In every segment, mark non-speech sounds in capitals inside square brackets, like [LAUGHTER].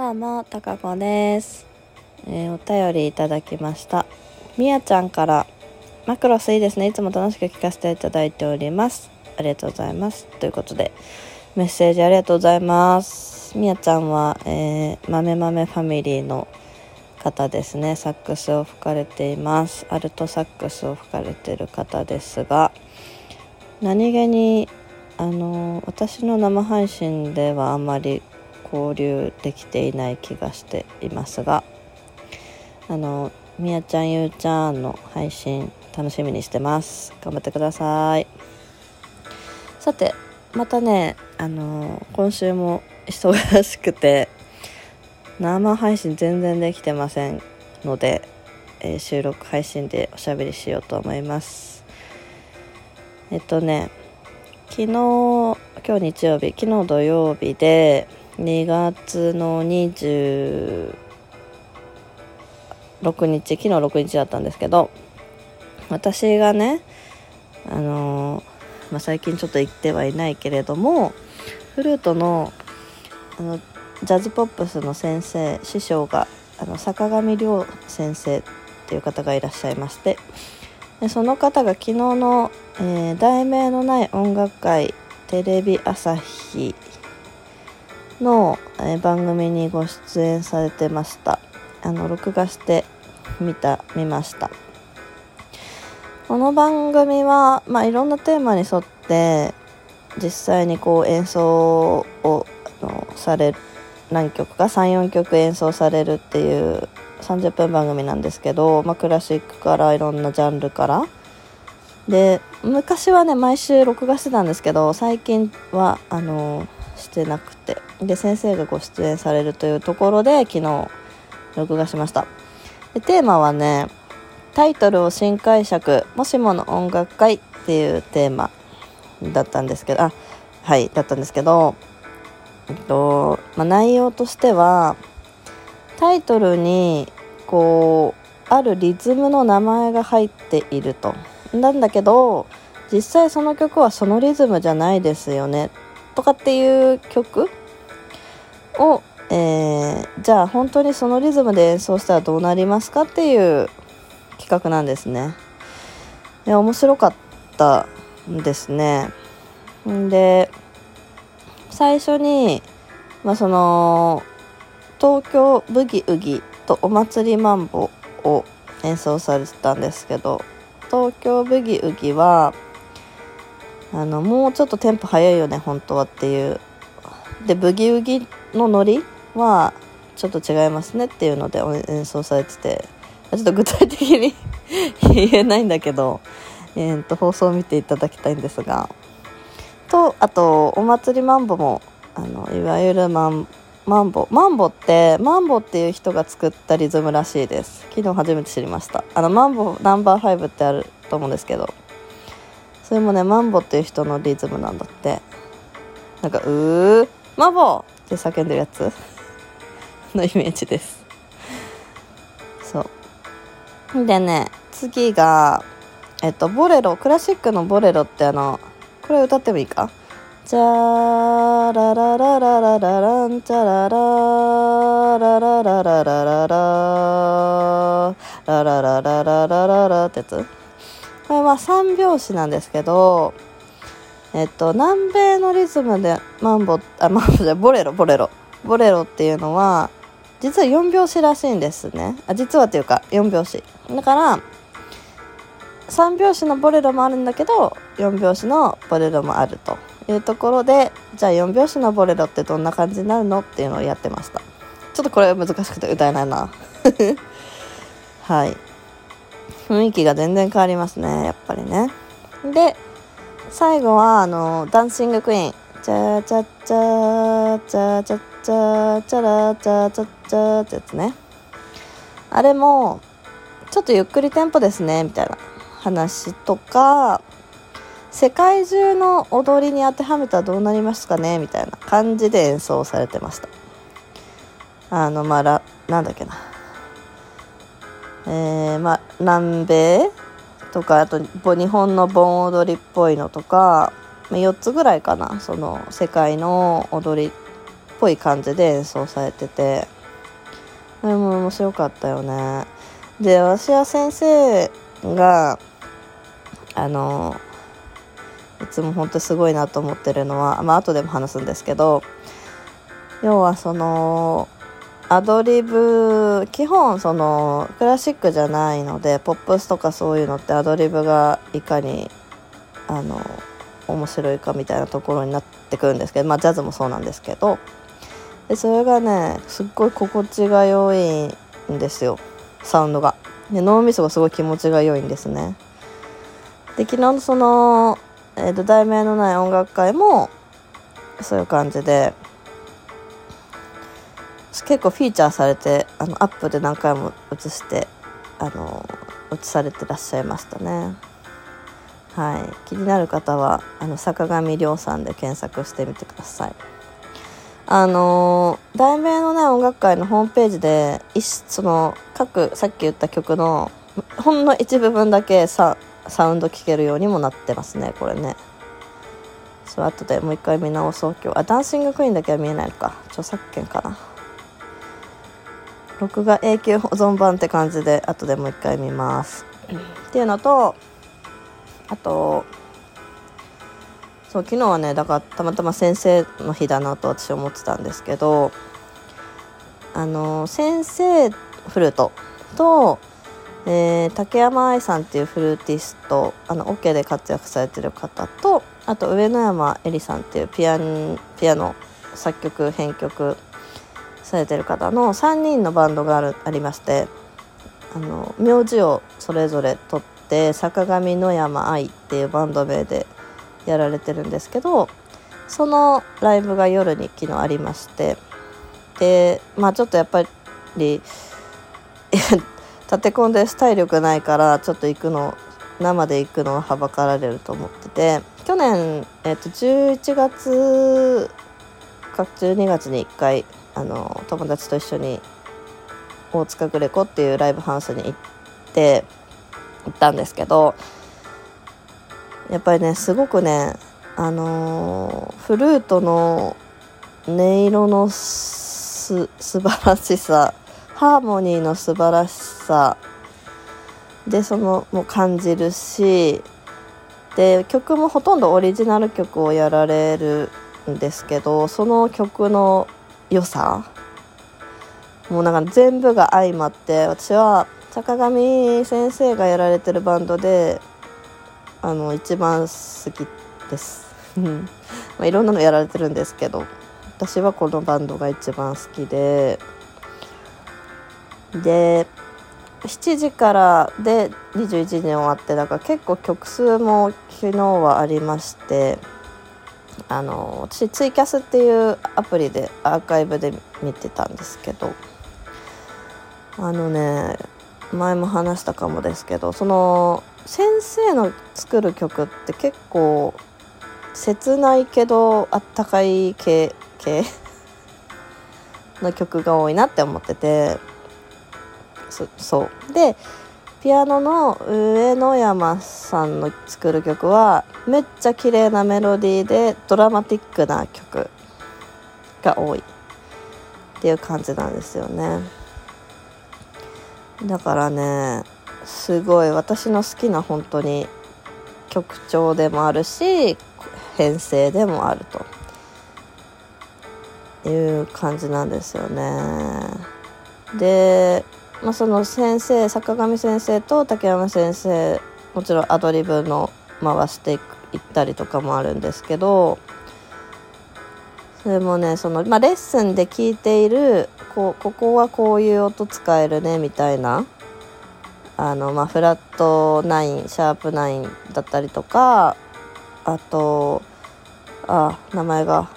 どうも、たかこです、えーお便りいただきました。みやちゃんから、マクロスいいですね。いつも楽しく聞かせていただいております。ありがとうございます。ということで、メッセージありがとうございます。みやちゃんは、えー、豆豆ファミリーの方ですね。サックスを吹かれています。アルトサックスを吹かれている方ですが、何気にあの私の生配信ではあまり交流できていない気がしていますがあのみやちゃんゆうちゃんの配信楽しみにしてます。頑張ってください。さてまたねあの今週も忙しくて生配信全然できてませんので、えー収録配信でおしゃべりしようと思います。えっとね昨日今日日曜日昨日土曜日で2月の26日昨日6日だったんですけど私がねあのまあ、最近ちょっと行ってはいないけれどもフルートのあのジャズポップスの先生師匠があの坂上亮先生っていう方がいらっしゃいましてでその方が昨日の、えー題名のない音楽会テレビ朝日の、え番組にご出演されてました。あの録画して見た見ました。この番組は、まあ、いろんなテーマに沿って実際にこう演奏をあのされる何曲か34曲演奏されるっていう30分番組なんですけど、まあ、クラシックからいろんなジャンルから。で昔はね毎週録画してたんですけど最近はあのしてなくて。で先生がご出演されるというところで昨日録画しました。でテーマはねタイトルを新解釈もしもの音楽会っていうテーマだったんですけどあはいだったんですけどえっと、まあ、内容としてはタイトルにこうあるリズムの名前が入っていると。なんだけど実際その曲はそのリズムじゃないですよねとかっていう曲を、えーじゃあ本当にそのリズムで演奏したらどうなりますかっていう企画なんですね。いや面白かったんですね。で最初に、まあ、その東京ブギウギとお祭りマンボを演奏されてたんですけど東京ブギウギはあのもうちょっとテンポ早いよね本当はっていうでブギウギのノリはちょっと違いますねっていうので演奏されててちょっと具体的に [LAUGHS] 言えないんだけど、えー、と放送を見ていただきたいんですがとあとお祭りマンボもあのいわゆるマンマンボマンボってマンボっていう人が作ったリズムらしいです。昨日初めて知りました。あのマンボナンバーファイブってあると思うんですけどそれもねマンボっていう人のリズムなんだって。なんか「うーマンボ!」って叫んでるやつ？[LAUGHS] のイメージです。そう。でね次がえっとボレロクラシックのボレロってあのこれ歌ってもいいか？チャララララララランチャラララララララララララララララララってやつこれは3拍子なんですけどえっと南米のリズムでマンボあマンボじゃボレロボレロ。ボレロっていうのは実は4拍子らしいんですね。あ実はっていうか4拍子。だから3拍子のボレロもあるんだけど4拍子のボレロもあると。いうところでじゃあ4拍子のボレロってどんな感じになるのっていうのをやってました。ちょっとこれ難しくて歌えないな。[LAUGHS] はい。雰囲気が全然変わりますねやっぱりね。で最後はあのダンシングクイーン。チャチャチャチャチャチャチャラチャチャチャってやつねあれもちょっとゆっくりテンポですねみたいな話とか世界中の踊りに当てはめたらどうなりますかねみたいな感じで演奏されてましたあのまあらなんだっけなえー、まあ南米とかあと日本の盆踊りっぽいのとか4つぐらいかな。その世界の踊りっぽい感じで演奏されてて。あれも面白かったよね。で私は先生があのいつも本当すごいなと思ってるのはまあ後でも話すんですけど要はそのアドリブ基本そのクラシックじゃないのでポップスとかそういうのってアドリブがいかにあの面白いかみたいなところになってくるんですけどまあジャズもそうなんですけど。でそれがねすっごい心地が良いんですよ。サウンドが。で脳みそがすごい気持ちが良いんですね。で昨日のその、えーと題名のない音楽会もそういう感じで結構フィーチャーされてあのアップで何回も映してあの映されてらっしゃいましたね。はい。気になる方はあの坂上亮さんで検索してみてください。あの題名のね音楽会のホームページでその各さっき言った曲のほんの一部分だけササウンド聴けるようにもなってますねこれね。そう後でもう一回見直そう今日。あダンシングクイーンだけは見えないのか。著作権かな。録画永久保存版って感じで後でもう一回見ます。っていうのとあとそう昨日はねだからたまたま先生の日だなと私思ってたんですけどあの先生フルートと、えー、竹山愛さんっていうフルーティストあのオ、ケで活躍されてる方とあと上野山恵里さんっていうピアピアノ作曲編曲されてる方の3人のバンドがあるありましてあの名字をそれぞれ取って坂上野山愛っていうバンド名でやられてるんですけどそのライブが夜に昨日ありましてでまあちょっとやっぱり [LAUGHS] 立て込んで体力ないからちょっと行くの生で行くのははばかられると思ってて去年、えっと、11月か12月に1回あの友達と一緒に大塚グレコっていうライブハウスに行って行ったんですけどやっぱりねすごくねあのフルートの音色のす素晴らしさハーモニーの素晴らしさでそのも感じるしで曲もほとんどオリジナル曲をやられるんですけどその曲の良さ？もうなんか全部が相まって私は坂上先生がやられてるバンドであの一番好きです。[LAUGHS] まあいろんなのやられてるんですけど私はこのバンドが一番好きで。で7時からで21時に終わってだから結構曲数も昨日はありましてあの私ツイキャスっていうアプリでアーカイブで見てたんですけどあのね前も話したかもですけどその先生の作る曲って結構切ないけどあったかい系系の曲が多いなって思っててそう。でピアノの上野山さんの作る曲はめっちゃ綺麗なメロディーでドラマティックな曲が多い。っていう感じなんですよね。だからねすごい私の好きな本当に曲調でもあるし編成でもあると。いう感じなんですよね。でまあ、その先生坂上先生と竹山先生もちろんアドリブの回していったりとかもあるんですけどそれもねその、まあ、レッスンで聞いているこここはこういう音使えるねみたいなあの、まあ、フラット9シャープ9だったりとかあとあ名前が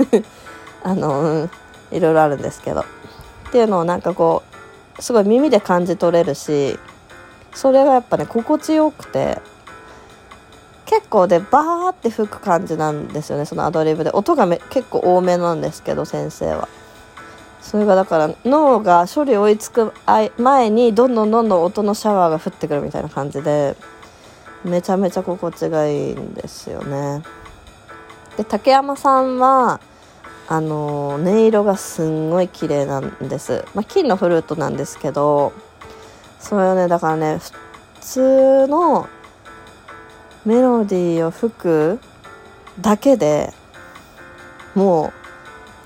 [LAUGHS] あの、うん、いろいろあるんですけど。っていうのをなんかこうすごい耳で感じ取れるしそれがやっぱね心地よくて結構でバーって吹く感じなんですよねそのアドリブで。音がめ結構多めなんですけど先生は。それがだから脳が処理追いつく前にどんどんどんどん音のシャワーが降ってくるみたいな感じでめちゃめちゃ心地がいいんですよね。で竹山さんはあの音色がすんごい綺麗なんです、まあ、金のフルートなんですけどそれをねだからね普通のメロディーを吹くだけでもう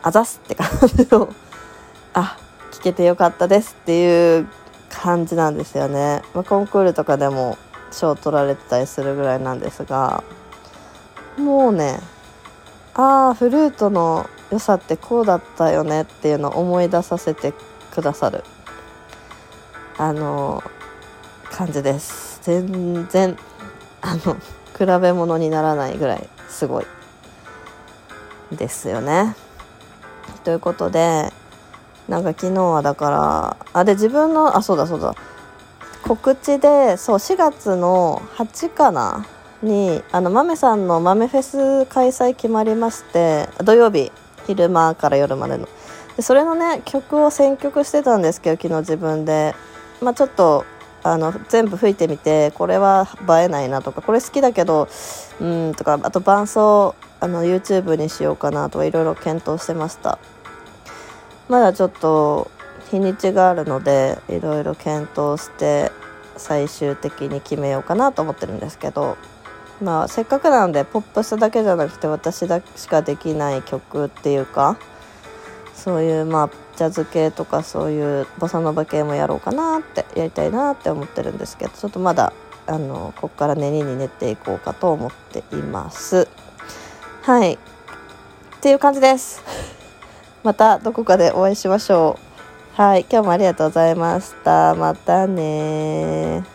あざすって感じの [LAUGHS] あ聞けてよかったですっていう感じなんですよね、まあ、コンクールとかでも賞取られてたりするぐらいなんですがもうねああフルートの良さってこうだったよねっていうのを思い出させてくださる。あの感じです。全然あの比べ物にならないぐらいすごいですよね。ということでなんか昨日はだからあで自分のあそうだそうだ。告知でそう4月の8かな？にあの豆さんの豆フェス開催決まりまして土曜日。昼間から夜までの。でそれのね曲を選曲してたんですけど昨日自分で。まあちょっとあの全部吹いてみてこれは映えないなとかこれ好きだけどうんとかあと伴奏あの YouTube にしようかなとかいろいろ検討してました。まだちょっと日にちがあるのでいろいろ検討して最終的に決めようかなと思ってるんですけど。まあせっかくなのでポップスだけじゃなくて私だけしかできない曲っていうかそういうまあジャズ系とかそういうボサノバ系もやろうかなってやりたいなって思ってるんですけどちょっとまだあのここから練りに練っていこうかと思っています。はい。っていう感じです。[LAUGHS] またどこかでお会いしましょう。はい。今日もありがとうございました。またね